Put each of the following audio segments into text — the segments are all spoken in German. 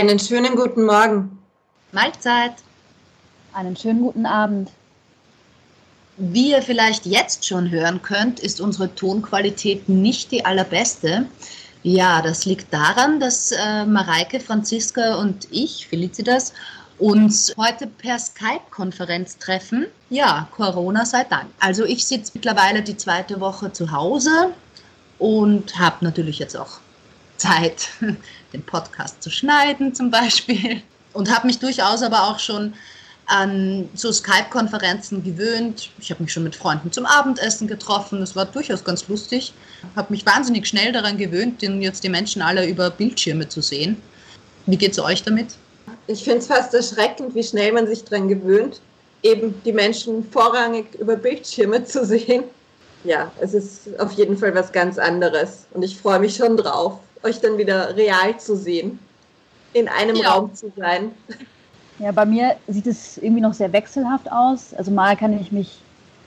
Einen schönen guten Morgen. Mahlzeit. Einen schönen guten Abend. Wie ihr vielleicht jetzt schon hören könnt, ist unsere Tonqualität nicht die allerbeste. Ja, das liegt daran, dass äh, Mareike, Franziska und ich, Felicitas, uns heute per Skype-Konferenz treffen. Ja, Corona sei Dank. Also ich sitze mittlerweile die zweite Woche zu Hause und habe natürlich jetzt auch Zeit, den Podcast zu schneiden zum Beispiel. Und habe mich durchaus aber auch schon an so Skype-Konferenzen gewöhnt. Ich habe mich schon mit Freunden zum Abendessen getroffen. Das war durchaus ganz lustig. Habe mich wahnsinnig schnell daran gewöhnt, jetzt die Menschen alle über Bildschirme zu sehen. Wie geht es euch damit? Ich finde es fast erschreckend, wie schnell man sich daran gewöhnt, eben die Menschen vorrangig über Bildschirme zu sehen. Ja, es ist auf jeden Fall was ganz anderes und ich freue mich schon drauf, euch dann wieder real zu sehen, in einem ja. Raum zu sein. Ja, bei mir sieht es irgendwie noch sehr wechselhaft aus. Also mal kann ich mich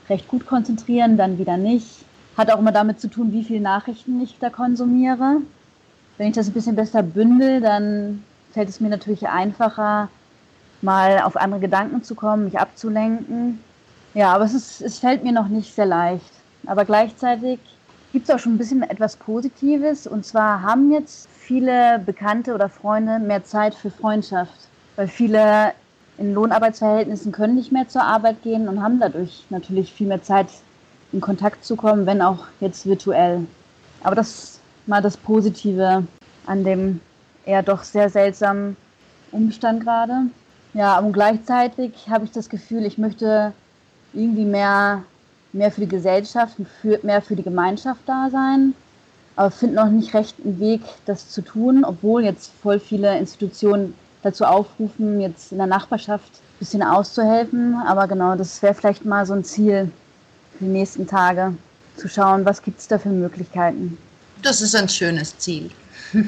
recht gut konzentrieren, dann wieder nicht. Hat auch immer damit zu tun, wie viele Nachrichten ich da konsumiere. Wenn ich das ein bisschen besser bündel, dann fällt es mir natürlich einfacher, mal auf andere Gedanken zu kommen, mich abzulenken. Ja, aber es, ist, es fällt mir noch nicht sehr leicht. Aber gleichzeitig gibt es auch schon ein bisschen etwas Positives. Und zwar haben jetzt viele Bekannte oder Freunde mehr Zeit für Freundschaft. Weil viele in Lohnarbeitsverhältnissen können nicht mehr zur Arbeit gehen und haben dadurch natürlich viel mehr Zeit, in Kontakt zu kommen, wenn auch jetzt virtuell. Aber das ist mal das Positive an dem eher doch sehr seltsamen Umstand gerade. Ja, und gleichzeitig habe ich das Gefühl, ich möchte irgendwie mehr, mehr für die Gesellschaft, für, mehr für die Gemeinschaft da sein, aber finde noch nicht recht einen Weg, das zu tun, obwohl jetzt voll viele Institutionen dazu aufrufen, jetzt in der Nachbarschaft ein bisschen auszuhelfen. Aber genau, das wäre vielleicht mal so ein Ziel für die nächsten Tage, zu schauen, was gibt es da für Möglichkeiten. Das ist ein schönes Ziel.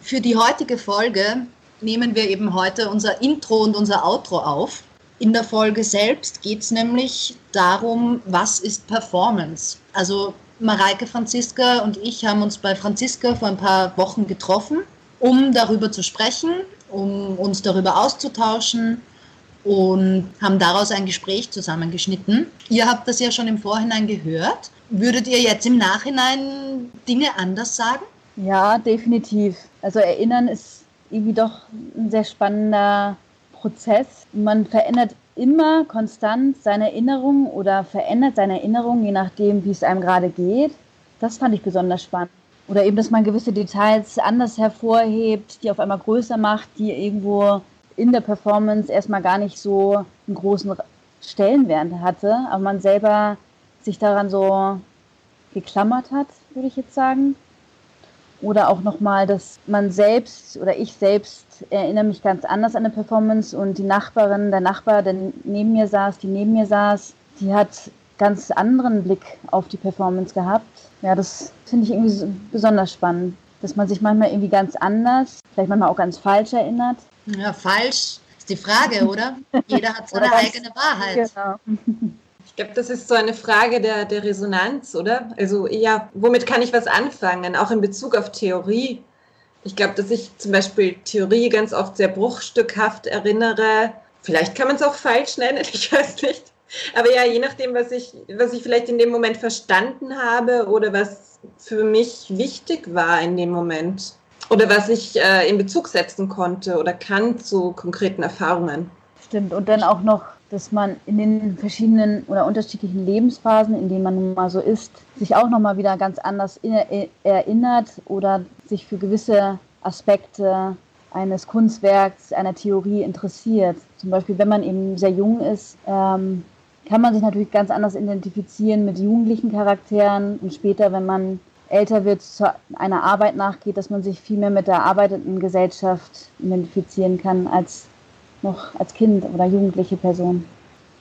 Für die heutige Folge nehmen wir eben heute unser Intro und unser Outro auf. In der Folge selbst geht es nämlich darum, was ist Performance. Also Mareike Franziska und ich haben uns bei Franziska vor ein paar Wochen getroffen, um darüber zu sprechen, um uns darüber auszutauschen und haben daraus ein Gespräch zusammengeschnitten. Ihr habt das ja schon im Vorhinein gehört. Würdet ihr jetzt im Nachhinein Dinge anders sagen? Ja, definitiv. Also Erinnern ist irgendwie doch ein sehr spannender Prozess. Man verändert immer konstant seine Erinnerung oder verändert seine Erinnerung, je nachdem, wie es einem gerade geht. Das fand ich besonders spannend. Oder eben, dass man gewisse Details anders hervorhebt, die auf einmal größer macht, die irgendwo in der Performance erstmal gar nicht so einen großen Stellenwert hatte, aber man selber sich daran so geklammert hat, würde ich jetzt sagen. Oder auch nochmal, dass man selbst oder ich selbst erinnere mich ganz anders an eine Performance und die Nachbarin, der Nachbar, der neben mir saß, die neben mir saß, die hat ganz anderen Blick auf die Performance gehabt. Ja, das finde ich irgendwie so besonders spannend, dass man sich manchmal irgendwie ganz anders, vielleicht manchmal auch ganz falsch erinnert. Ja, falsch ist die Frage, oder? Jeder hat seine eigene Wahrheit. Genau. Ich glaube, das ist so eine Frage der, der Resonanz, oder? Also ja, womit kann ich was anfangen, auch in Bezug auf Theorie? Ich glaube, dass ich zum Beispiel Theorie ganz oft sehr bruchstückhaft erinnere. Vielleicht kann man es auch falsch nennen, ich weiß nicht. Aber ja, je nachdem, was ich, was ich vielleicht in dem Moment verstanden habe oder was für mich wichtig war in dem Moment oder was ich äh, in Bezug setzen konnte oder kann zu konkreten Erfahrungen. Stimmt. Und dann auch noch dass man in den verschiedenen oder unterschiedlichen Lebensphasen, in denen man nun mal so ist, sich auch nochmal wieder ganz anders erinnert oder sich für gewisse Aspekte eines Kunstwerks, einer Theorie interessiert. Zum Beispiel, wenn man eben sehr jung ist, ähm, kann man sich natürlich ganz anders identifizieren mit jugendlichen Charakteren und später, wenn man älter wird, zu einer Arbeit nachgeht, dass man sich viel mehr mit der arbeitenden Gesellschaft identifizieren kann als noch als Kind oder jugendliche Person.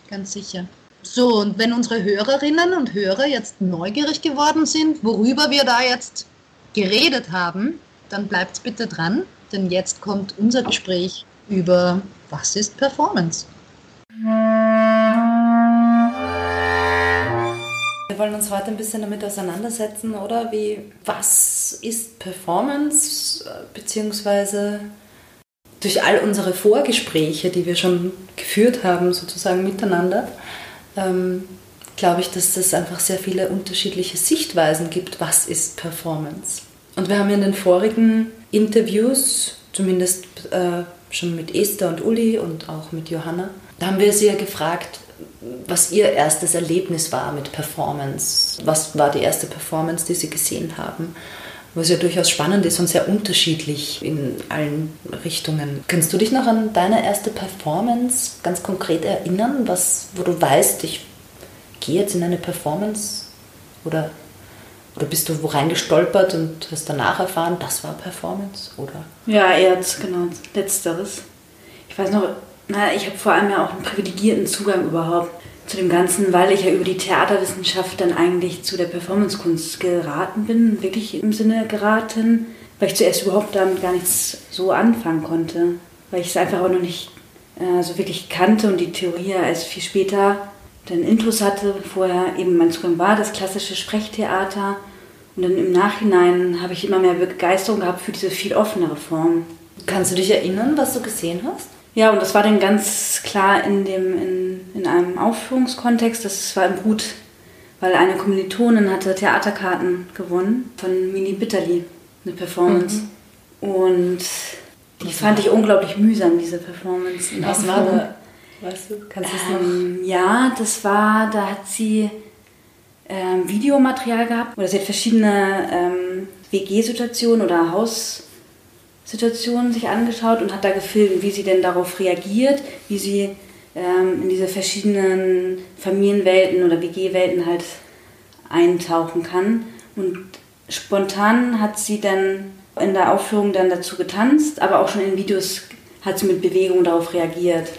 Ganz sicher. So, und wenn unsere Hörerinnen und Hörer jetzt neugierig geworden sind, worüber wir da jetzt geredet haben, dann bleibt bitte dran, denn jetzt kommt unser Gespräch über was ist Performance. Wir wollen uns heute ein bisschen damit auseinandersetzen, oder? Wie, was ist Performance, beziehungsweise durch all unsere Vorgespräche, die wir schon geführt haben, sozusagen miteinander, ähm, glaube ich, dass es einfach sehr viele unterschiedliche Sichtweisen gibt, was ist Performance. Und wir haben in den vorigen Interviews, zumindest äh, schon mit Esther und Uli und auch mit Johanna, da haben wir sie ja gefragt, was ihr erstes Erlebnis war mit Performance. Was war die erste Performance, die sie gesehen haben? Was ja durchaus spannend ist und sehr unterschiedlich in allen Richtungen. Kannst du dich noch an deine erste Performance ganz konkret erinnern, was, wo du weißt, ich gehe jetzt in eine Performance? Oder, oder bist du wo reingestolpert und hast danach erfahren, das war Performance? Oder? Ja, eher genau, letzteres. Ich weiß noch, na, ich habe vor allem ja auch einen privilegierten Zugang überhaupt zu dem Ganzen, weil ich ja über die Theaterwissenschaft dann eigentlich zu der Performancekunst geraten bin, wirklich im Sinne geraten, weil ich zuerst überhaupt damit gar nichts so anfangen konnte, weil ich es einfach auch noch nicht äh, so wirklich kannte und die Theorie erst viel später dann Intus hatte. Vorher eben mein Zugang war das klassische Sprechtheater und dann im Nachhinein habe ich immer mehr Begeisterung gehabt für diese viel offenere Form. Kannst du dich erinnern, was du gesehen hast? Ja, und das war dann ganz klar in, dem, in, in einem Aufführungskontext. Das war im Brut, weil eine Kommilitonin hatte Theaterkarten gewonnen von Mini Bitterli, eine Performance. Mhm. Und die fand ich unglaublich mühsam, diese Performance. Was war da? Weißt du, kannst du es ähm, noch? Ja, das war, da hat sie ähm, Videomaterial gehabt, oder sie hat verschiedene ähm, WG-Situationen oder Haus- Situationen sich angeschaut und hat da gefilmt, wie sie denn darauf reagiert, wie sie ähm, in diese verschiedenen Familienwelten oder WG-Welten halt eintauchen kann. Und spontan hat sie dann in der Aufführung dann dazu getanzt, aber auch schon in Videos hat sie mit Bewegung darauf reagiert.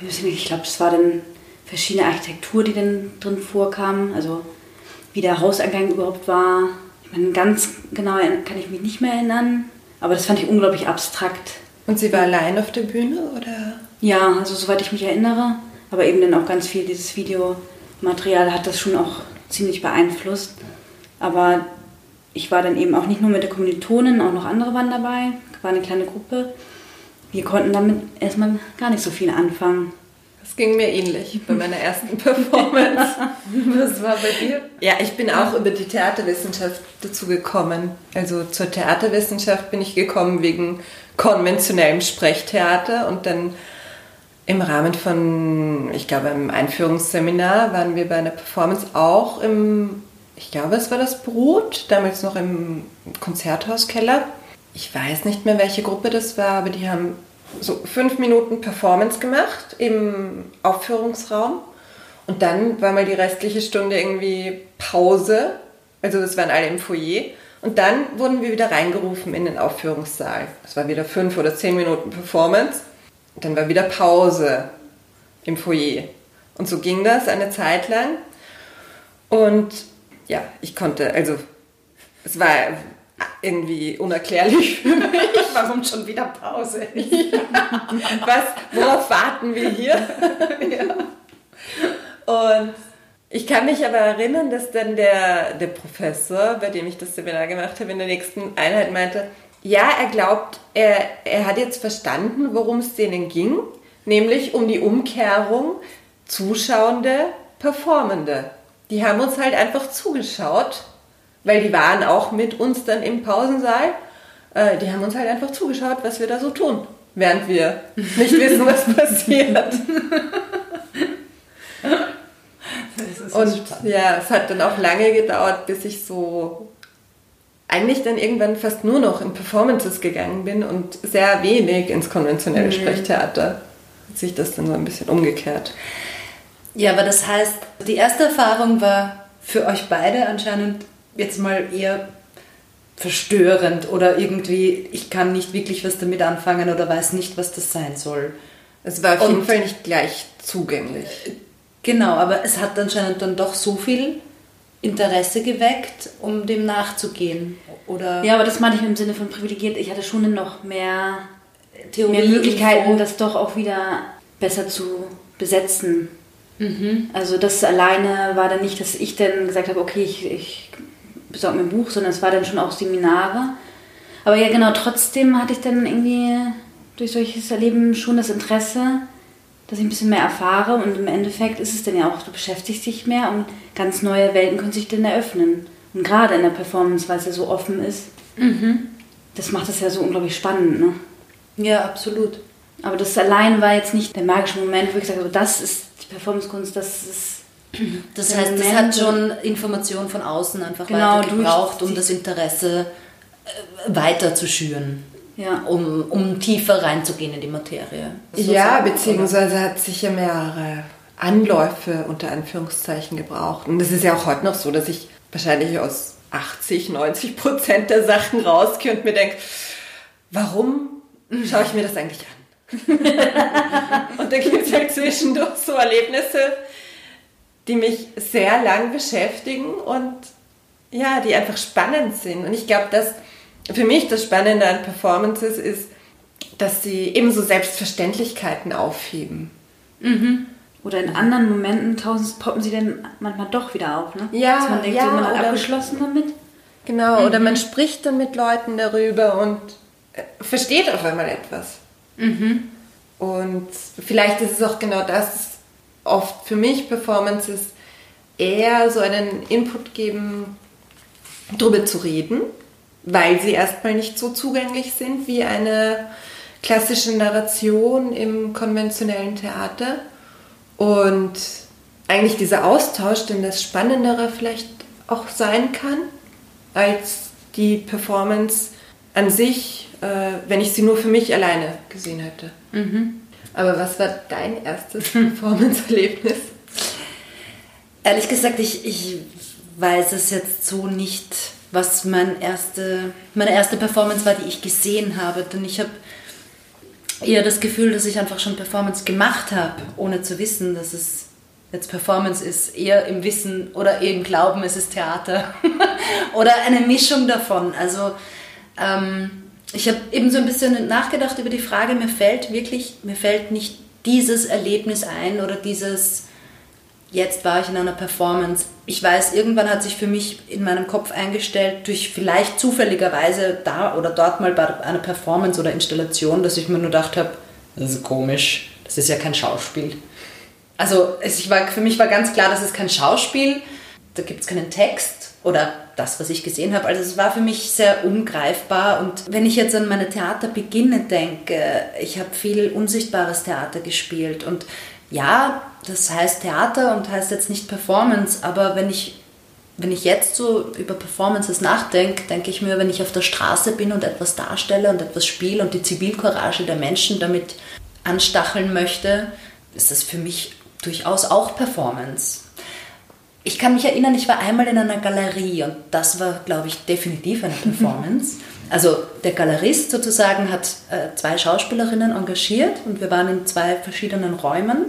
Ich glaube, es war dann verschiedene Architektur, die dann drin vorkam, also wie der Hauseingang überhaupt war. Ich meine, ganz genau kann ich mich nicht mehr erinnern. Aber das fand ich unglaublich abstrakt. Und sie war allein auf der Bühne, oder? Ja, also soweit ich mich erinnere. Aber eben dann auch ganz viel dieses Videomaterial hat das schon auch ziemlich beeinflusst. Aber ich war dann eben auch nicht nur mit der Kommilitonin, auch noch andere waren dabei. War eine kleine Gruppe. Wir konnten damit erstmal gar nicht so viel anfangen. Das ging mir ähnlich bei meiner ersten Performance. Was war bei dir? Ja, ich bin auch über die Theaterwissenschaft dazu gekommen. Also zur Theaterwissenschaft bin ich gekommen wegen konventionellem Sprechtheater und dann im Rahmen von, ich glaube, einem Einführungsseminar waren wir bei einer Performance auch im, ich glaube, es war das Brot, damals noch im Konzerthauskeller. Ich weiß nicht mehr, welche Gruppe das war, aber die haben so fünf Minuten Performance gemacht im Aufführungsraum. Und dann war mal die restliche Stunde irgendwie Pause. Also das waren alle im Foyer. Und dann wurden wir wieder reingerufen in den Aufführungssaal. Das war wieder fünf oder zehn Minuten Performance. Und dann war wieder Pause im Foyer. Und so ging das eine Zeit lang. Und ja, ich konnte, also es war irgendwie unerklärlich für mich. Warum schon wieder Pause? Was, worauf warten wir hier? ja. Und ich kann mich aber erinnern, dass dann der, der Professor, bei dem ich das Seminar gemacht habe, in der nächsten Einheit meinte, ja, er glaubt, er, er hat jetzt verstanden, worum es denen ging, nämlich um die Umkehrung Zuschauende, Performende. Die haben uns halt einfach zugeschaut weil die waren auch mit uns dann im Pausensaal. Äh, die haben uns halt einfach zugeschaut, was wir da so tun, während wir nicht wissen, was passiert. Und ja, es hat dann auch lange gedauert, bis ich so eigentlich dann irgendwann fast nur noch in Performances gegangen bin und sehr wenig ins konventionelle mhm. Sprechtheater. Hat sich das dann so ein bisschen umgekehrt. Ja, aber das heißt, die erste Erfahrung war für euch beide anscheinend jetzt mal eher verstörend oder irgendwie, ich kann nicht wirklich was damit anfangen oder weiß nicht, was das sein soll. Es war auf jeden Fall nicht gleich zugänglich. Genau, aber es hat anscheinend dann doch so viel Interesse geweckt, um dem nachzugehen. Oder ja, aber das meine ich im Sinne von privilegiert. Ich hatte schon noch mehr, Theorie mehr Möglichkeiten, Info. das doch auch wieder besser zu besetzen. Mhm. Also das alleine war dann nicht, dass ich dann gesagt habe, okay, ich, ich besorgt mir ein Buch, sondern es war dann schon auch Seminare. Aber ja, genau, trotzdem hatte ich dann irgendwie durch solches Erleben schon das Interesse, dass ich ein bisschen mehr erfahre und im Endeffekt ist es dann ja auch, du beschäftigst dich mehr und ganz neue Welten können sich dann eröffnen. Und gerade in der Performance, weil es ja so offen ist, mhm. das macht es ja so unglaublich spannend. Ne? Ja, absolut. Aber das allein war jetzt nicht der magische Moment, wo ich sage, das ist die Performancekunst, das ist. Das heißt, das hat schon Informationen von außen einfach genau, weiter gebraucht, um das Interesse äh, weiter zu schüren. Ja. Um, um tiefer reinzugehen in die Materie. So ja, sagen, beziehungsweise oder? hat sicher mehrere Anläufe unter Anführungszeichen gebraucht. Und das ist ja auch heute noch so, dass ich wahrscheinlich aus 80, 90 Prozent der Sachen rausgehe und mir denke, warum schaue ich mir das eigentlich an? und da gibt es halt zwischendurch so Erlebnisse, die mich sehr lang beschäftigen und ja, die einfach spannend sind. Und ich glaube, dass für mich das Spannende an Performances ist, dass sie ebenso Selbstverständlichkeiten aufheben. Mhm. Oder in anderen Momenten tausend poppen sie dann manchmal doch wieder auf, ne? Ja, Dass man denkt, ja, so, man hat abgeschlossen damit. Genau, mhm. oder man spricht dann mit Leuten darüber und äh, versteht auf einmal etwas. Mhm. Und vielleicht ist es auch genau das, oft für mich Performances eher so einen Input geben, darüber zu reden weil sie erstmal nicht so zugänglich sind wie eine klassische Narration im konventionellen Theater. Und eigentlich dieser Austausch, denn das Spannendere vielleicht auch sein kann, als die Performance an sich, äh, wenn ich sie nur für mich alleine gesehen hätte. Mhm. Aber was war dein erstes Performance-Erlebnis? Ehrlich gesagt, ich, ich weiß es jetzt so nicht was mein erste, meine erste Performance war, die ich gesehen habe. Denn ich habe eher das Gefühl, dass ich einfach schon Performance gemacht habe, ohne zu wissen, dass es jetzt Performance ist. Eher im Wissen oder eben Glauben, es ist Theater. oder eine Mischung davon. Also ähm, ich habe eben so ein bisschen nachgedacht über die Frage, mir fällt wirklich, mir fällt nicht dieses Erlebnis ein oder dieses jetzt war ich in einer Performance. Ich weiß, irgendwann hat sich für mich in meinem Kopf eingestellt, durch vielleicht zufälligerweise da oder dort mal bei einer Performance oder Installation, dass ich mir nur gedacht habe, das ist komisch, das ist ja kein Schauspiel. Also es war, für mich war ganz klar, das ist kein Schauspiel, da gibt es keinen Text oder das, was ich gesehen habe. Also es war für mich sehr ungreifbar. Und wenn ich jetzt an meine Theaterbeginne denke, ich habe viel unsichtbares Theater gespielt und ja, das heißt Theater und heißt jetzt nicht Performance, aber wenn ich, wenn ich jetzt so über Performances nachdenke, denke ich mir, wenn ich auf der Straße bin und etwas darstelle und etwas spiele und die Zivilcourage der Menschen damit anstacheln möchte, ist das für mich durchaus auch Performance. Ich kann mich erinnern, ich war einmal in einer Galerie und das war, glaube ich, definitiv eine Performance. Also der Galerist sozusagen hat äh, zwei Schauspielerinnen engagiert und wir waren in zwei verschiedenen Räumen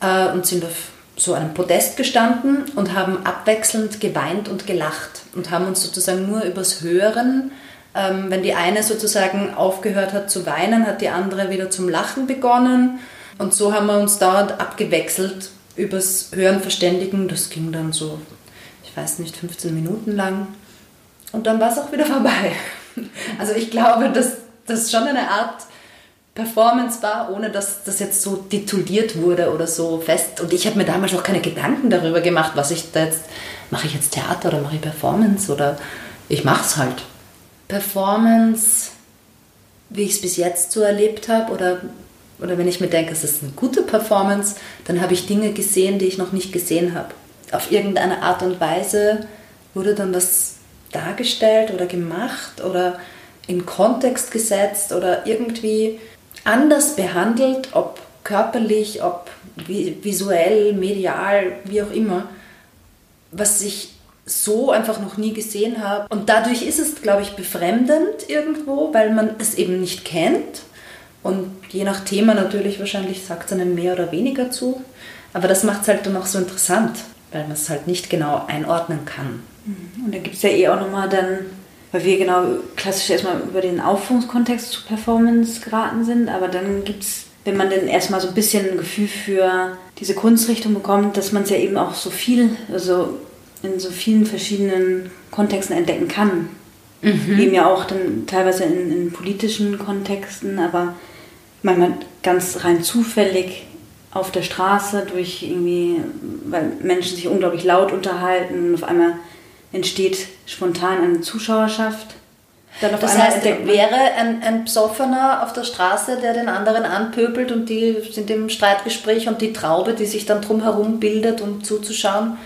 äh, und sind auf so einem Podest gestanden und haben abwechselnd geweint und gelacht und haben uns sozusagen nur übers Hören, ähm, wenn die eine sozusagen aufgehört hat zu weinen, hat die andere wieder zum Lachen begonnen und so haben wir uns dauernd abgewechselt übers Hören verständigen. Das ging dann so, ich weiß nicht, 15 Minuten lang und dann war es auch wieder vorbei. Also ich glaube, dass das schon eine Art Performance war, ohne dass das jetzt so tituliert wurde oder so fest. Und ich habe mir damals auch keine Gedanken darüber gemacht, was ich da jetzt, mache ich jetzt Theater oder mache ich Performance oder ich mache es halt. Performance, wie ich es bis jetzt so erlebt habe oder, oder wenn ich mir denke, es ist eine gute Performance, dann habe ich Dinge gesehen, die ich noch nicht gesehen habe. Auf irgendeine Art und Weise wurde dann das dargestellt oder gemacht oder in Kontext gesetzt oder irgendwie anders behandelt, ob körperlich, ob visuell, medial, wie auch immer, was ich so einfach noch nie gesehen habe. Und dadurch ist es, glaube ich, befremdend irgendwo, weil man es eben nicht kennt. Und je nach Thema natürlich wahrscheinlich sagt es einem mehr oder weniger zu. Aber das macht es halt dann auch so interessant, weil man es halt nicht genau einordnen kann. Und da gibt es ja eh auch nochmal dann, weil wir genau klassisch erstmal über den Aufführungskontext zu Performance geraten sind, aber dann gibt es, wenn man dann erstmal so ein bisschen ein Gefühl für diese Kunstrichtung bekommt, dass man es ja eben auch so viel, also in so vielen verschiedenen Kontexten entdecken kann. Mhm. Eben ja auch dann teilweise in, in politischen Kontexten, aber manchmal ganz rein zufällig auf der Straße durch irgendwie, weil Menschen sich unglaublich laut unterhalten und auf einmal entsteht spontan eine Zuschauerschaft. Dann auf das heißt, wäre ein, ein Psoffener auf der Straße, der den anderen anpöbelt und die sind im Streitgespräch und die Traube, die sich dann drumherum bildet, um zuzuschauen,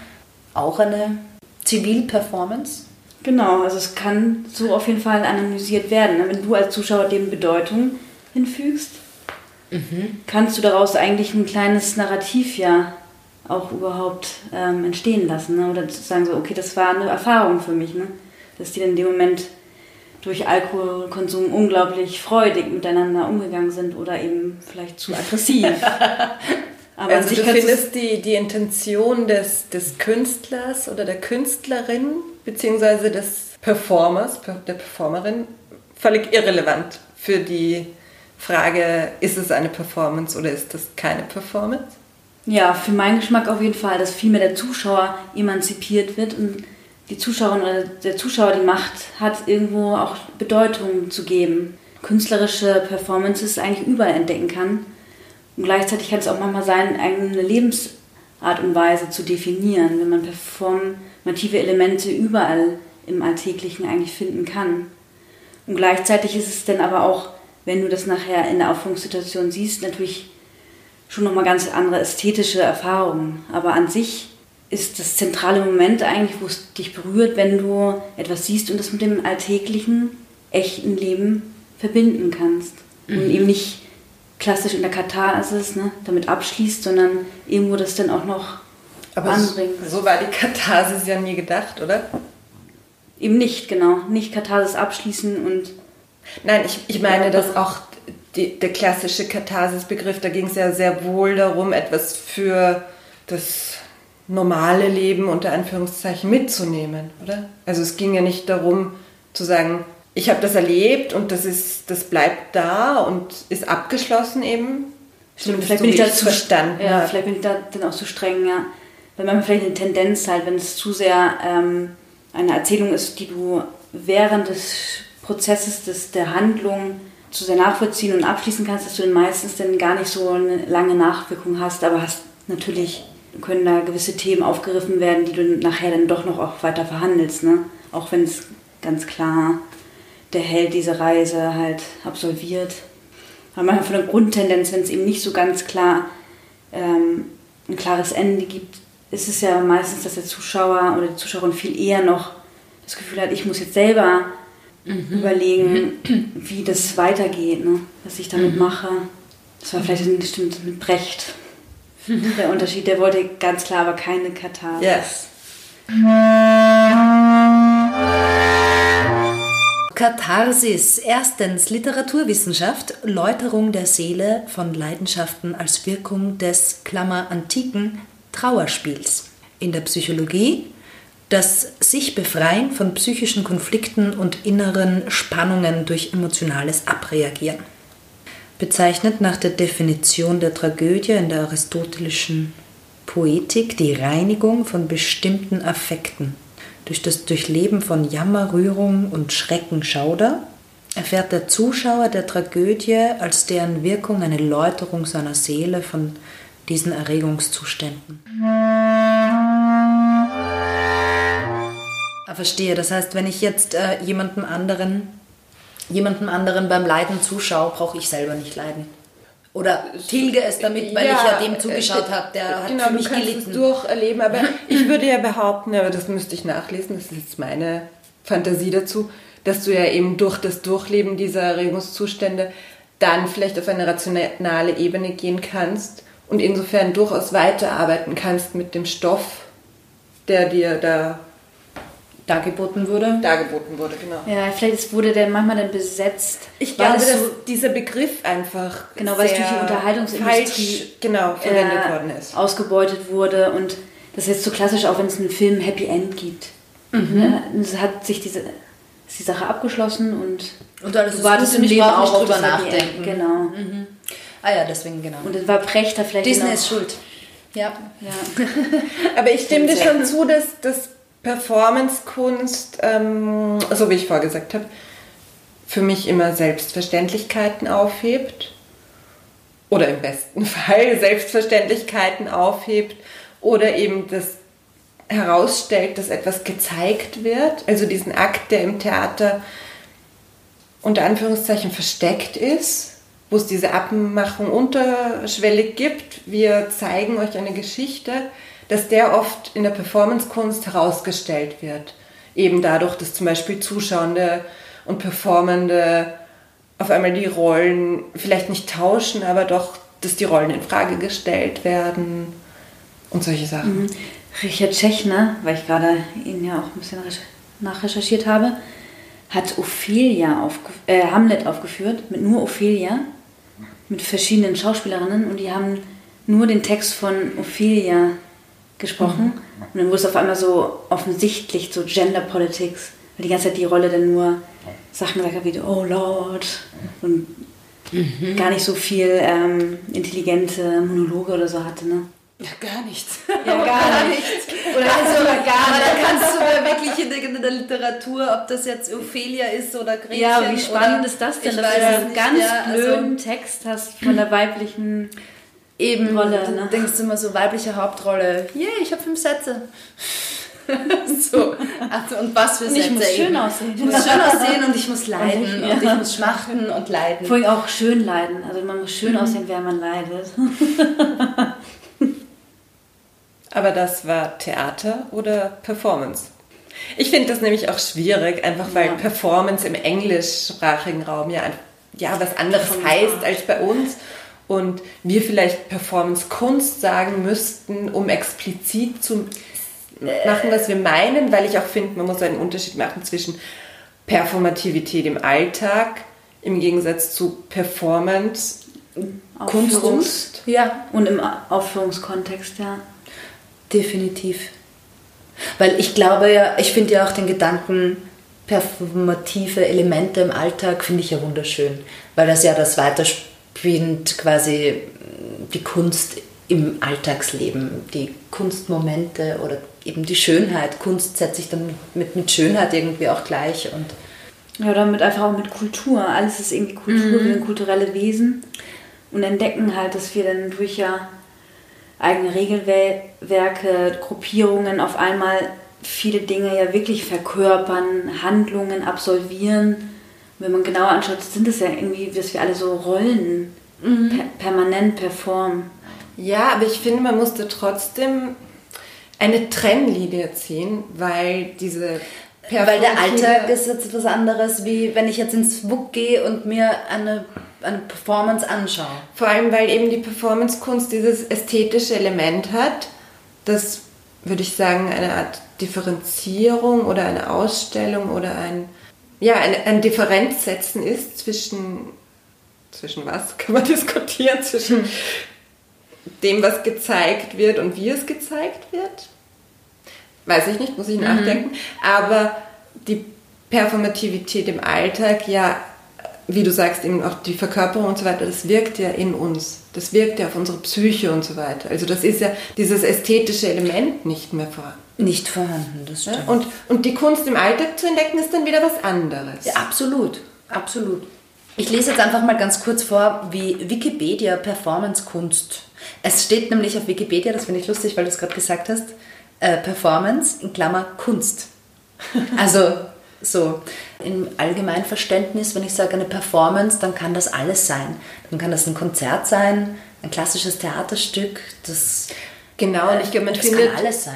auch eine Zivilperformance? Genau, also es kann so auf jeden Fall analysiert werden. Wenn du als Zuschauer dem Bedeutung hinfügst, mhm. kannst du daraus eigentlich ein kleines Narrativ ja auch überhaupt ähm, entstehen lassen. Ne? Oder sagen so, okay, das war eine Erfahrung für mich, ne? dass die in dem Moment durch Alkoholkonsum unglaublich freudig miteinander umgegangen sind oder eben vielleicht zu aggressiv. Aber also du findest die, die Intention des, des Künstlers oder der Künstlerin beziehungsweise des Performers, der Performerin völlig irrelevant für die Frage, ist es eine Performance oder ist das keine Performance? Ja, für meinen Geschmack auf jeden Fall, dass vielmehr der Zuschauer emanzipiert wird und die Zuschauerin oder der Zuschauer die Macht hat, irgendwo auch Bedeutung zu geben. Künstlerische Performances eigentlich überall entdecken kann. Und gleichzeitig kann es auch manchmal sein, eine Lebensart und Weise zu definieren, wenn man performative Elemente überall im Alltäglichen eigentlich finden kann. Und gleichzeitig ist es dann aber auch, wenn du das nachher in der Aufführungssituation siehst, natürlich schon nochmal ganz andere ästhetische Erfahrungen. Aber an sich ist das zentrale Moment eigentlich, wo es dich berührt, wenn du etwas siehst und das mit dem alltäglichen, echten Leben verbinden kannst. Mhm. Und eben nicht klassisch in der Katharsis ne, damit abschließt, sondern irgendwo das dann auch noch Aber anbringt. So war die Katharsis ja nie gedacht, oder? Eben nicht, genau. Nicht Katharsis abschließen und. Nein, ich, ich meine, dass auch die, der klassische Katharsis-Begriff, da ging es ja sehr wohl darum, etwas für das normale Leben unter Anführungszeichen mitzunehmen, oder? Also es ging ja nicht darum zu sagen, ich habe das erlebt und das ist, das bleibt da und ist abgeschlossen eben. Stimmt, vielleicht bin ich da zu verstanden. Ja, vielleicht bin ich da dann auch zu streng, ja. Weil man vielleicht eine Tendenz halt, wenn es zu sehr ähm, eine Erzählung ist, die du während des Prozesses des, der Handlung zu sehr nachvollziehen und abschließen kannst, dass du dann meistens dann gar nicht so eine lange Nachwirkung hast, aber hast natürlich können da gewisse Themen aufgegriffen werden, die du nachher dann doch noch auch weiter verhandelst, ne? Auch wenn es ganz klar der Held diese Reise halt absolviert. Aber manchmal von der Grundtendenz, wenn es eben nicht so ganz klar ähm, ein klares Ende gibt, ist es ja meistens, dass der Zuschauer oder die Zuschauerin viel eher noch das Gefühl hat, ich muss jetzt selber mhm. überlegen, wie das weitergeht, ne? was ich damit mhm. mache. Das war vielleicht bestimmt mit Brecht der Unterschied. Der wollte ganz klar aber keine Katharsis. Yes. Katharsis. Erstens Literaturwissenschaft, Läuterung der Seele von Leidenschaften als Wirkung des Klammer antiken Trauerspiels. In der Psychologie das sich befreien von psychischen Konflikten und inneren Spannungen durch emotionales Abreagieren. Bezeichnet nach der Definition der Tragödie in der aristotelischen Poetik die Reinigung von bestimmten Affekten. Durch das Durchleben von Jammer, Rührung und Schrecken, Schauder erfährt der Zuschauer der Tragödie als deren Wirkung eine Läuterung seiner Seele von diesen Erregungszuständen. Verstehe. Das heißt, wenn ich jetzt äh, jemandem anderen, jemandem anderen beim Leiden zuschaue, brauche ich selber nicht leiden. Oder tilge es damit, weil ja, ich ja dem äh, zugeschaut äh, habe, der hat genau, für mich du kannst gelitten. Es durcherleben, aber ich würde ja behaupten, aber das müsste ich nachlesen, das ist jetzt meine Fantasie dazu, dass du ja eben durch das Durchleben dieser Erregungszustände dann vielleicht auf eine rationale Ebene gehen kannst und insofern durchaus weiterarbeiten kannst mit dem Stoff, der dir da dargeboten wurde. Dargeboten wurde, genau. Ja, vielleicht wurde der manchmal dann besetzt. Ich glaube, dass so, dieser Begriff einfach genau, weil es durch die Unterhaltungsindustrie genau, verwendet äh, worden ist. ausgebeutet wurde und das ist jetzt so klassisch, auch wenn es einen Film Happy End gibt. Mhm. Ja, es hat sich diese ist die Sache abgeschlossen und, und alles du wartest im Leben auch drüber nachdenken. Genau. Mhm. Ah ja, deswegen genau. Und dann war Brecht da vielleicht Disney ist schuld. Ja. ja. Aber ich stimme dir schon zu, dass, dass Performance-Kunst, ähm, so wie ich vorgesagt habe, für mich immer Selbstverständlichkeiten aufhebt oder im besten Fall Selbstverständlichkeiten aufhebt oder eben das herausstellt, dass etwas gezeigt wird, also diesen Akt, der im Theater unter Anführungszeichen versteckt ist, wo es diese Abmachung unterschwellig gibt, wir zeigen euch eine Geschichte, dass der oft in der Performancekunst herausgestellt wird. Eben dadurch, dass zum Beispiel Zuschauende und Performende auf einmal die Rollen vielleicht nicht tauschen, aber doch, dass die Rollen in Frage gestellt werden und solche Sachen. Mhm. Richard Tschechner, weil ich gerade ihn ja auch ein bisschen nachrecherchiert habe, hat Ophelia aufge äh, Hamlet aufgeführt, mit nur Ophelia, mit verschiedenen Schauspielerinnen und die haben nur den Text von Ophelia gesprochen. Mhm. Und dann wurde es auf einmal so offensichtlich so Gender Politics, weil die ganze Zeit die Rolle dann nur Sachen gesagt hat wie Oh Lord und mhm. gar nicht so viel ähm, intelligente Monologe oder so hatte. Ne? Ja, gar nichts. Ja, gar nichts. Oder also, gar aber da kannst du ja wirklich in der, Literatur, ob das jetzt Ophelia ist oder Gretchen. Ja, wie spannend ist das denn, dass du einen ganz ja, also blöden Text hast von der weiblichen Eben, Rolle. Du ne? denkst immer so, weibliche Hauptrolle. Yay, ich habe fünf Sätze. so. Also, und was für Sätze. Ich muss schön aussehen. Ich muss schön aussehen und ich muss leiden. Und ich, ja. und ich muss schmachten und leiden. Vor allem auch schön leiden. Also man muss schön mhm. aussehen, während man leidet. Aber das war Theater oder Performance? Ich finde das nämlich auch schwierig, einfach weil ja. Performance im englischsprachigen Raum ja, ja was anderes heißt als bei uns und wir vielleicht Performance-Kunst sagen müssten, um explizit zu machen, was wir meinen, weil ich auch finde, man muss einen Unterschied machen zwischen Performativität im Alltag im Gegensatz zu Performance, Kunst. Ja, und im Aufführungskontext, ja. Definitiv. Weil ich glaube ja, ich finde ja auch den Gedanken, performative Elemente im Alltag finde ich ja wunderschön, weil das ja das weiterspielt quasi die Kunst im Alltagsleben, die Kunstmomente oder eben die Schönheit. Kunst setzt sich dann mit, mit Schönheit irgendwie auch gleich und ja, damit einfach auch mit Kultur. Alles ist irgendwie Kultur, mhm. wir sind kulturelle Wesen und entdecken halt, dass wir dann durch ja eigene Regelwerke, Gruppierungen auf einmal viele Dinge ja wirklich verkörpern, Handlungen absolvieren. Wenn man genauer anschaut, sind es ja irgendwie, dass wir alle so Rollen mhm. per permanent performen. Ja, aber ich finde, man musste trotzdem eine Trennlinie ziehen, weil diese weil der Alltag ist jetzt was anderes, wie wenn ich jetzt ins WUK gehe und mir eine eine Performance anschaue. Vor allem, weil eben die Performance-Kunst dieses ästhetische Element hat, das würde ich sagen, eine Art Differenzierung oder eine Ausstellung oder ein, ja, ein, ein Differenzsetzen ist zwischen, zwischen was kann man diskutieren, zwischen dem, was gezeigt wird und wie es gezeigt wird. Weiß ich nicht, muss ich mhm. nachdenken. Aber die Performativität im Alltag ja wie du sagst, eben auch die Verkörperung und so weiter, das wirkt ja in uns. Das wirkt ja auf unsere Psyche und so weiter. Also das ist ja dieses ästhetische Element nicht mehr vorhanden. Nicht vorhanden, das stimmt. Ja? Und, und die Kunst im Alltag zu entdecken, ist dann wieder was anderes. Ja, absolut, absolut. Ich lese jetzt einfach mal ganz kurz vor, wie Wikipedia Performance-Kunst. Es steht nämlich auf Wikipedia, das finde ich lustig, weil du es gerade gesagt hast, äh, Performance in Klammer Kunst. Also so, im Allgemeinverständnis, wenn ich sage eine Performance, dann kann das alles sein. Dann kann das ein Konzert sein, ein klassisches Theaterstück, das Genau, und ich glaube, man, findet,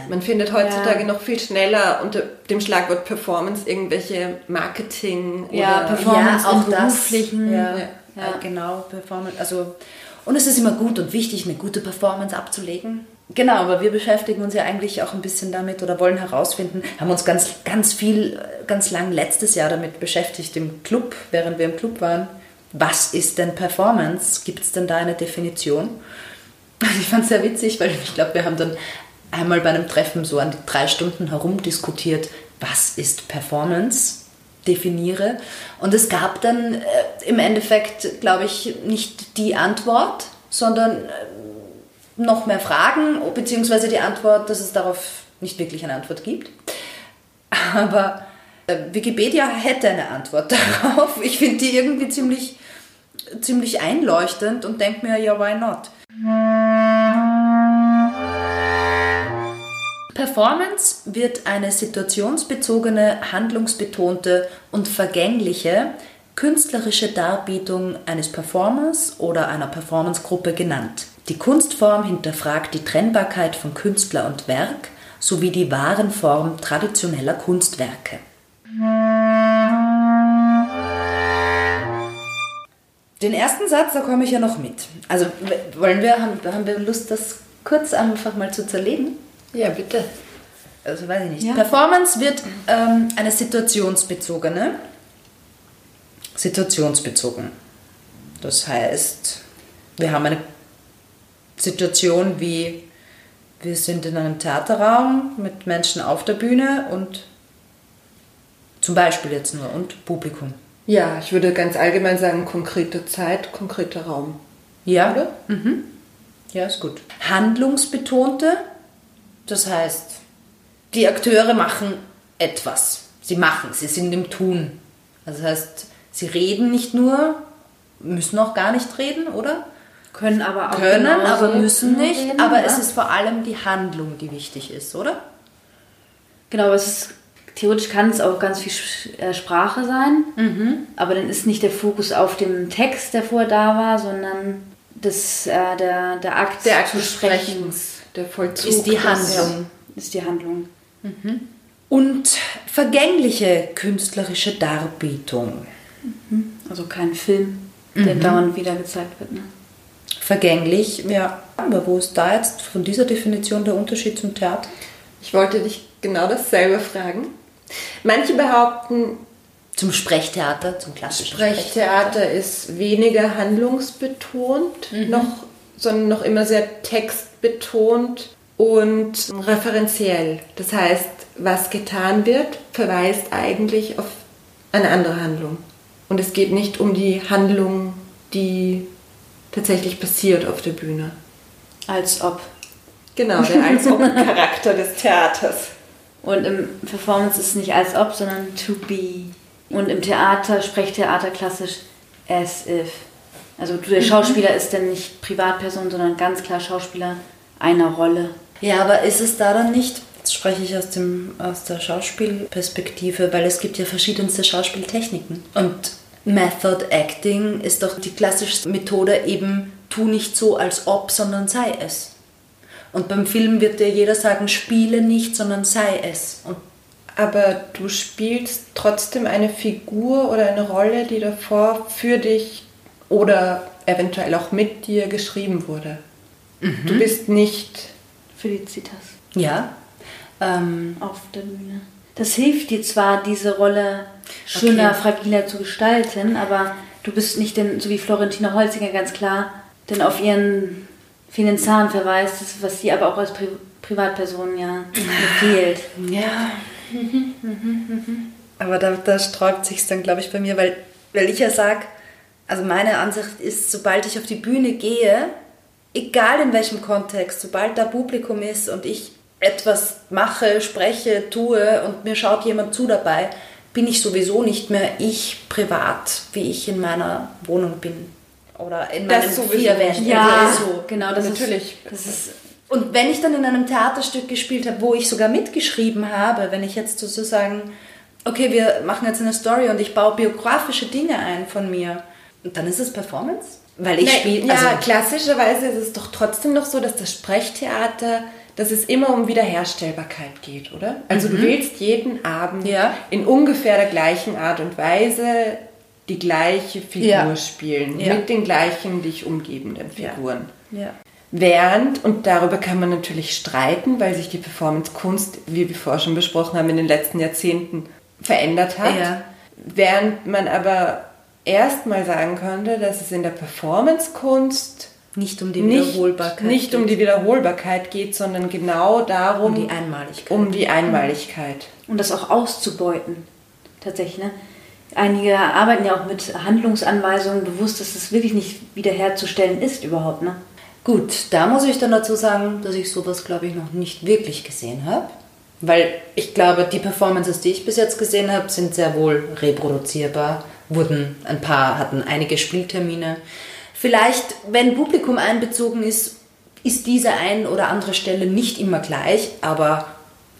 man findet heutzutage ja. noch viel schneller unter dem Schlagwort Performance irgendwelche Marketing ja, oder Performance ja, auch beruflichen. Ja, ja, ja, genau, Performance. Also, und es ist immer gut und wichtig, eine gute Performance abzulegen. Genau, aber wir beschäftigen uns ja eigentlich auch ein bisschen damit oder wollen herausfinden, haben uns ganz, ganz viel, ganz lang letztes Jahr damit beschäftigt im Club, während wir im Club waren. Was ist denn Performance? Gibt es denn da eine Definition? Ich fand es sehr witzig, weil ich glaube, wir haben dann einmal bei einem Treffen so an die drei Stunden herum diskutiert, was ist Performance? Definiere. Und es gab dann äh, im Endeffekt, glaube ich, nicht die Antwort, sondern äh, noch mehr Fragen, beziehungsweise die Antwort, dass es darauf nicht wirklich eine Antwort gibt. Aber äh, Wikipedia hätte eine Antwort darauf. Ich finde die irgendwie ziemlich ziemlich einleuchtend und denke mir, ja, why not? Performance wird eine situationsbezogene, handlungsbetonte und vergängliche künstlerische Darbietung eines Performers oder einer Performancegruppe genannt. Die Kunstform hinterfragt die Trennbarkeit von Künstler und Werk sowie die wahren Form traditioneller Kunstwerke. Den ersten Satz, da komme ich ja noch mit. Also wollen wir, haben, haben wir Lust, das kurz einfach mal zu zerlegen? Ja, bitte. Also weiß ich nicht. Ja. Performance wird ähm, eine situationsbezogene. Situationsbezogen. Das heißt, wir haben eine Situation wie, wir sind in einem Theaterraum mit Menschen auf der Bühne und zum Beispiel jetzt nur und Publikum. Ja, ich würde ganz allgemein sagen, konkrete Zeit, konkreter Raum. Ja, oder? Mhm. Ja, ist gut. Handlungsbetonte, das heißt, die Akteure machen etwas. Sie machen, sie sind im Tun. Also das heißt, sie reden nicht nur, müssen auch gar nicht reden, oder? Können aber auch. Können, aber müssen nicht. Reden, aber ja. es ist vor allem die Handlung, die wichtig ist, oder? Genau, es ist theoretisch kann es auch ganz viel äh, Sprache sein, mhm. aber dann ist nicht der Fokus auf dem Text, der vorher da war, sondern das, äh, der, der Akt, der Akt des Sprechens, der Vollzug. Ist die Handlung. Ist die Handlung. Mhm. Und vergängliche künstlerische Darbietung. Mhm. Also kein Film, der mhm. dauernd wieder gezeigt wird. Ne? Vergänglich, ja. Aber wo ist da jetzt von dieser Definition der Unterschied zum Theater? Ich wollte dich genau dasselbe fragen. Manche behaupten, zum Sprechtheater, zum klassischen Sprechtheater, Sprechtheater. ist weniger handlungsbetont, mhm. noch, sondern noch immer sehr textbetont und referenziell. Das heißt, was getan wird, verweist eigentlich auf eine andere Handlung. Und es geht nicht um die Handlung, die tatsächlich passiert auf der Bühne. Als ob. Genau, der als ob Charakter des Theaters. Und im Performance ist es nicht als ob, sondern to be. Und im Theater, Sprechtheater klassisch as if. Also der mhm. Schauspieler ist dann nicht Privatperson, sondern ganz klar Schauspieler einer Rolle. Ja, aber ist es da dann nicht, jetzt spreche ich aus, dem, aus der Schauspielperspektive, weil es gibt ja verschiedenste Schauspieltechniken. Und Method Acting ist doch die klassische Methode eben, tu nicht so als ob, sondern sei es. Und beim Film wird dir jeder sagen, spiele nicht, sondern sei es. Und aber du spielst trotzdem eine Figur oder eine Rolle, die davor für dich oder eventuell auch mit dir geschrieben wurde. Mhm. Du bist nicht Felicitas. Ja. Ähm, auf der Bühne. Das hilft dir zwar, diese Rolle schöner, okay. fragiler zu gestalten, aber du bist nicht denn, so wie Florentina Holzinger ganz klar, denn auf ihren vielen Zahn verweist, was sie aber auch als Pri Privatperson ja fehlt. Ja. aber da, da sträubt sich dann, glaube ich, bei mir, weil, weil ich ja sage, also meine Ansicht ist, sobald ich auf die Bühne gehe, egal in welchem Kontext, sobald da Publikum ist und ich etwas mache, spreche, tue und mir schaut jemand zu dabei, bin ich sowieso nicht mehr ich privat, wie ich in meiner Wohnung bin oder in meinem das Vierwänden. Ja, also so. genau, das natürlich. Ist, das ist, und wenn ich dann in einem Theaterstück gespielt habe, wo ich sogar mitgeschrieben habe, wenn ich jetzt sozusagen, okay, wir machen jetzt eine Story und ich baue biografische Dinge ein von mir, dann ist es Performance? Weil ich spiele. Also ja, klassischerweise ist es doch trotzdem noch so, dass das Sprechtheater dass es immer um Wiederherstellbarkeit geht, oder? Also mhm. du willst jeden Abend ja. in ungefähr der gleichen Art und Weise die gleiche Figur ja. spielen, ja. mit den gleichen dich umgebenden Figuren. Während, und darüber kann man natürlich streiten, weil sich die Performance-Kunst, wie wir vorher schon besprochen haben, in den letzten Jahrzehnten verändert hat. Während man aber erstmal sagen könnte, dass es in der Performance-Kunst nicht um die Wiederholbarkeit nicht, nicht um die Wiederholbarkeit geht, sondern genau darum um die Einmaligkeit. Um die Einmaligkeit. Und das auch auszubeuten. Tatsächlich, ne? Einige arbeiten ja auch mit Handlungsanweisungen bewusst, dass es wirklich nicht wiederherzustellen ist überhaupt, ne? Gut, da muss ich dann dazu sagen, dass ich sowas, glaube ich, noch nicht wirklich gesehen habe. Weil ich glaube, die Performances, die ich bis jetzt gesehen habe, sind sehr wohl reproduzierbar wurden ein paar, hatten einige Spieltermine. Vielleicht, wenn Publikum einbezogen ist, ist diese ein oder andere Stelle nicht immer gleich, aber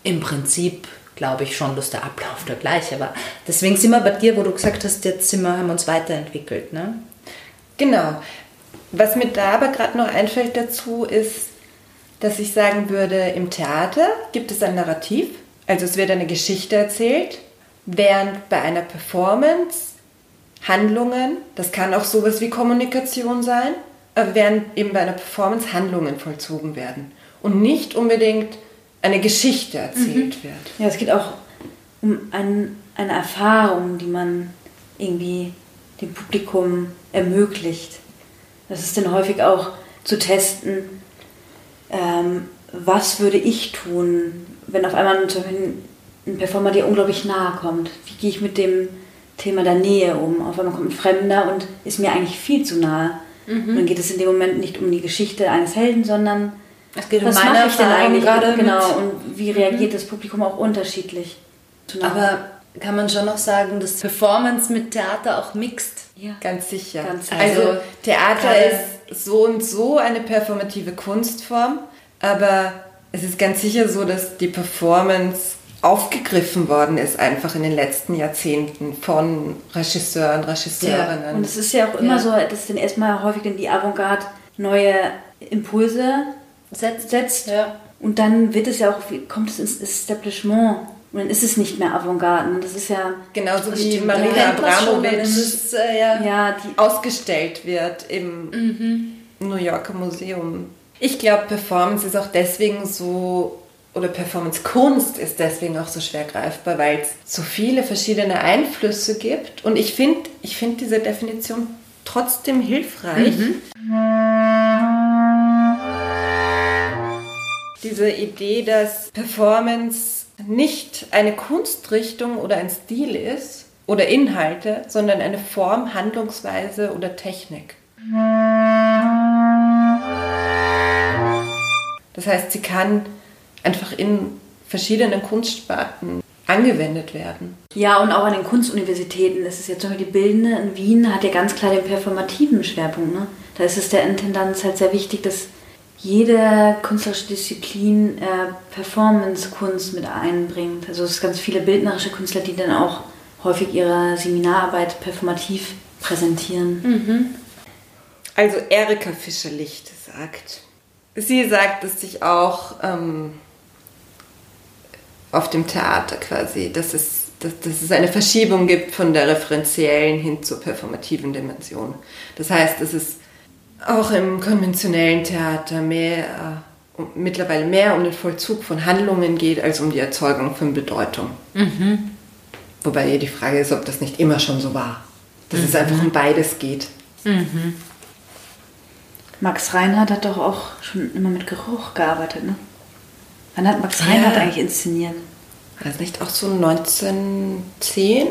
im Prinzip glaube ich schon, dass der Ablauf der gleiche war. Deswegen sind wir bei dir, wo du gesagt hast, jetzt sind wir, haben uns weiterentwickelt. Ne? Genau. Was mir da aber gerade noch einfällt dazu ist, dass ich sagen würde, im Theater gibt es ein Narrativ, also es wird eine Geschichte erzählt, während bei einer Performance Handlungen, das kann auch sowas wie Kommunikation sein, während eben bei einer Performance Handlungen vollzogen werden und nicht unbedingt eine Geschichte erzählt mhm. wird. Ja, es geht auch um ein, eine Erfahrung, die man irgendwie dem Publikum ermöglicht. Das ist dann häufig auch zu testen, ähm, was würde ich tun, wenn auf einmal ein, ein Performer dir unglaublich nahe kommt. Wie gehe ich mit dem Thema der Nähe um? Auf einmal kommt ein Fremder und ist mir eigentlich viel zu nahe. Mhm. Und dann geht es in dem Moment nicht um die Geschichte eines Helden, sondern es geht um was mache ich denn eigentlich gerade? Genau, und wie reagiert mhm. das Publikum auch unterschiedlich? Aber kann man schon noch sagen, dass Performance mit Theater auch mixt? Ja. Ganz sicher. Ganz sicher. Also Theater ist so und so eine performative Kunstform, aber es ist ganz sicher so, dass die Performance aufgegriffen worden ist, einfach in den letzten Jahrzehnten von Regisseuren, Regisseurinnen. Ja. Und es ist ja auch immer ja. so, dass dann erstmal häufig in die Avantgarde neue Impulse setzt. setzt. Ja. Und dann wird es ja auch, kommt es ins Establishment. Und dann ist es nicht mehr Avantgarde. Das ist ja. Genauso wie Marina Abramovic äh, ja, ausgestellt wird im mhm. New Yorker Museum. Ich glaube, Performance ist auch deswegen so oder Performance-Kunst ist deswegen auch so schwer greifbar, weil es so viele verschiedene Einflüsse gibt. Und ich finde ich find diese Definition trotzdem hilfreich. Mhm. Diese Idee, dass Performance nicht eine Kunstrichtung oder ein Stil ist oder Inhalte, sondern eine Form, Handlungsweise oder Technik. Das heißt, sie kann einfach in verschiedenen Kunstsparten angewendet werden. Ja, und auch an den Kunstuniversitäten. Das ist jetzt zum Beispiel die Bildende in Wien hat ja ganz klar den performativen Schwerpunkt. Ne? Da ist es der Intendanz halt sehr wichtig, dass jede künstlerische Disziplin äh, Performance-Kunst mit einbringt. Also es sind ganz viele bildnerische Künstler, die dann auch häufig ihre Seminararbeit performativ präsentieren. Mhm. Also Erika Fischer-Licht sagt, sie sagt es sich auch ähm, auf dem Theater quasi, dass es, dass, dass es eine Verschiebung gibt von der referenziellen hin zur performativen Dimension. Das heißt, dass es auch im konventionellen Theater mehr, äh, mittlerweile mehr um den Vollzug von Handlungen geht, als um die Erzeugung von Bedeutung. Mhm. Wobei die Frage ist, ob das nicht immer schon so war. Dass mhm. es einfach um beides geht. Mhm. Max Reinhardt hat doch auch schon immer mit Geruch gearbeitet, ne? Wann hat Max Reinhardt eigentlich inszeniert? War das nicht auch so 1910?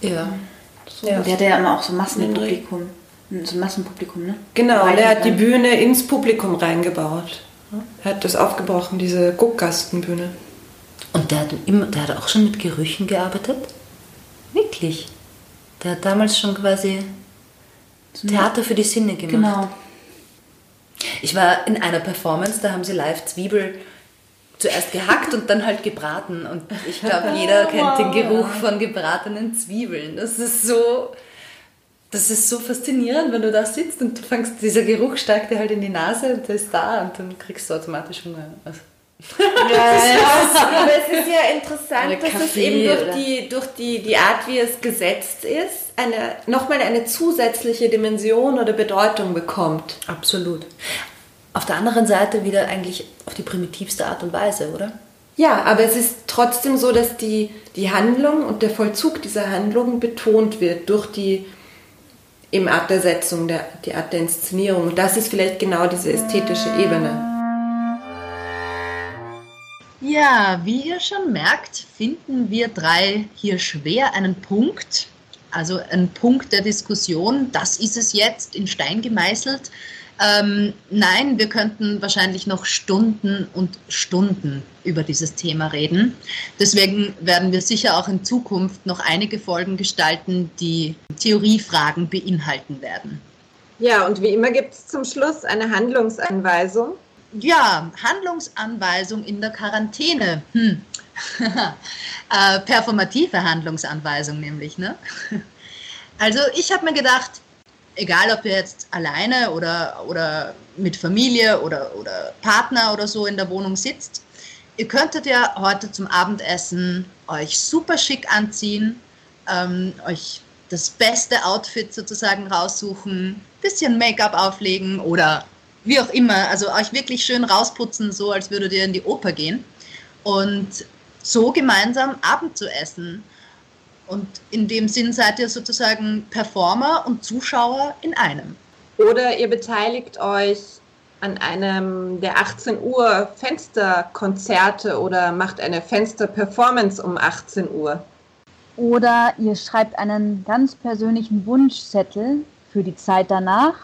Ja. So ja. Der hatte ja immer auch so Massenpublikum. So ein Massenpublikum, ne? Genau, der hat die Bühne ins Publikum reingebaut. Er hat das aufgebrochen, diese Guckgastenbühne. Und der hat, immer, der hat auch schon mit Gerüchen gearbeitet? Wirklich? Der hat damals schon quasi Theater für die Sinne gemacht. Genau. Ich war in einer Performance, da haben sie live Zwiebel zuerst gehackt und dann halt gebraten. Und ich glaube, jeder kennt den Geruch von gebratenen Zwiebeln. Das ist so, das ist so faszinierend, wenn du da sitzt und du fängst, dieser Geruch steigt dir halt in die Nase und der ist da und dann kriegst du automatisch Hunger. Also. Ja, ja, aber es ist ja interessant, dass es eben durch, die, durch die, die Art, wie es gesetzt ist, eine, nochmal eine zusätzliche Dimension oder Bedeutung bekommt. Absolut. Auf der anderen Seite wieder eigentlich auf die primitivste Art und Weise, oder? Ja, aber es ist trotzdem so, dass die, die Handlung und der Vollzug dieser Handlung betont wird durch die im Art der Setzung, der, die Art der Inszenierung. Und das ist vielleicht genau diese ästhetische Ebene. Ja, wie ihr schon merkt, finden wir drei hier schwer einen Punkt, also einen Punkt der Diskussion. Das ist es jetzt in Stein gemeißelt. Ähm, nein, wir könnten wahrscheinlich noch Stunden und Stunden über dieses Thema reden. Deswegen werden wir sicher auch in Zukunft noch einige Folgen gestalten, die Theoriefragen beinhalten werden. Ja, und wie immer gibt es zum Schluss eine Handlungsanweisung. Ja, Handlungsanweisung in der Quarantäne. Hm. äh, performative Handlungsanweisung nämlich. Ne? Also ich habe mir gedacht, egal ob ihr jetzt alleine oder, oder mit Familie oder, oder Partner oder so in der Wohnung sitzt, ihr könntet ja heute zum Abendessen euch super schick anziehen, ähm, euch das beste Outfit sozusagen raussuchen, bisschen Make-up auflegen oder wie auch immer, also euch wirklich schön rausputzen, so als würdet ihr in die Oper gehen und so gemeinsam Abend zu essen. Und in dem Sinn seid ihr sozusagen Performer und Zuschauer in einem. Oder ihr beteiligt euch an einem der 18 Uhr Fensterkonzerte oder macht eine Fensterperformance um 18 Uhr. Oder ihr schreibt einen ganz persönlichen Wunschzettel für die Zeit danach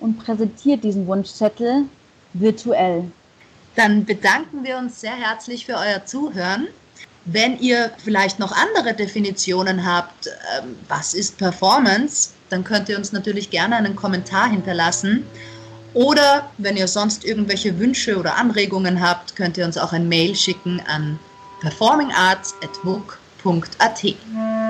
und präsentiert diesen Wunschzettel virtuell. Dann bedanken wir uns sehr herzlich für euer Zuhören wenn ihr vielleicht noch andere Definitionen habt, ähm, was ist Performance, dann könnt ihr uns natürlich gerne einen Kommentar hinterlassen. Oder wenn ihr sonst irgendwelche Wünsche oder Anregungen habt, könnt ihr uns auch ein Mail schicken an performingarts.book.at.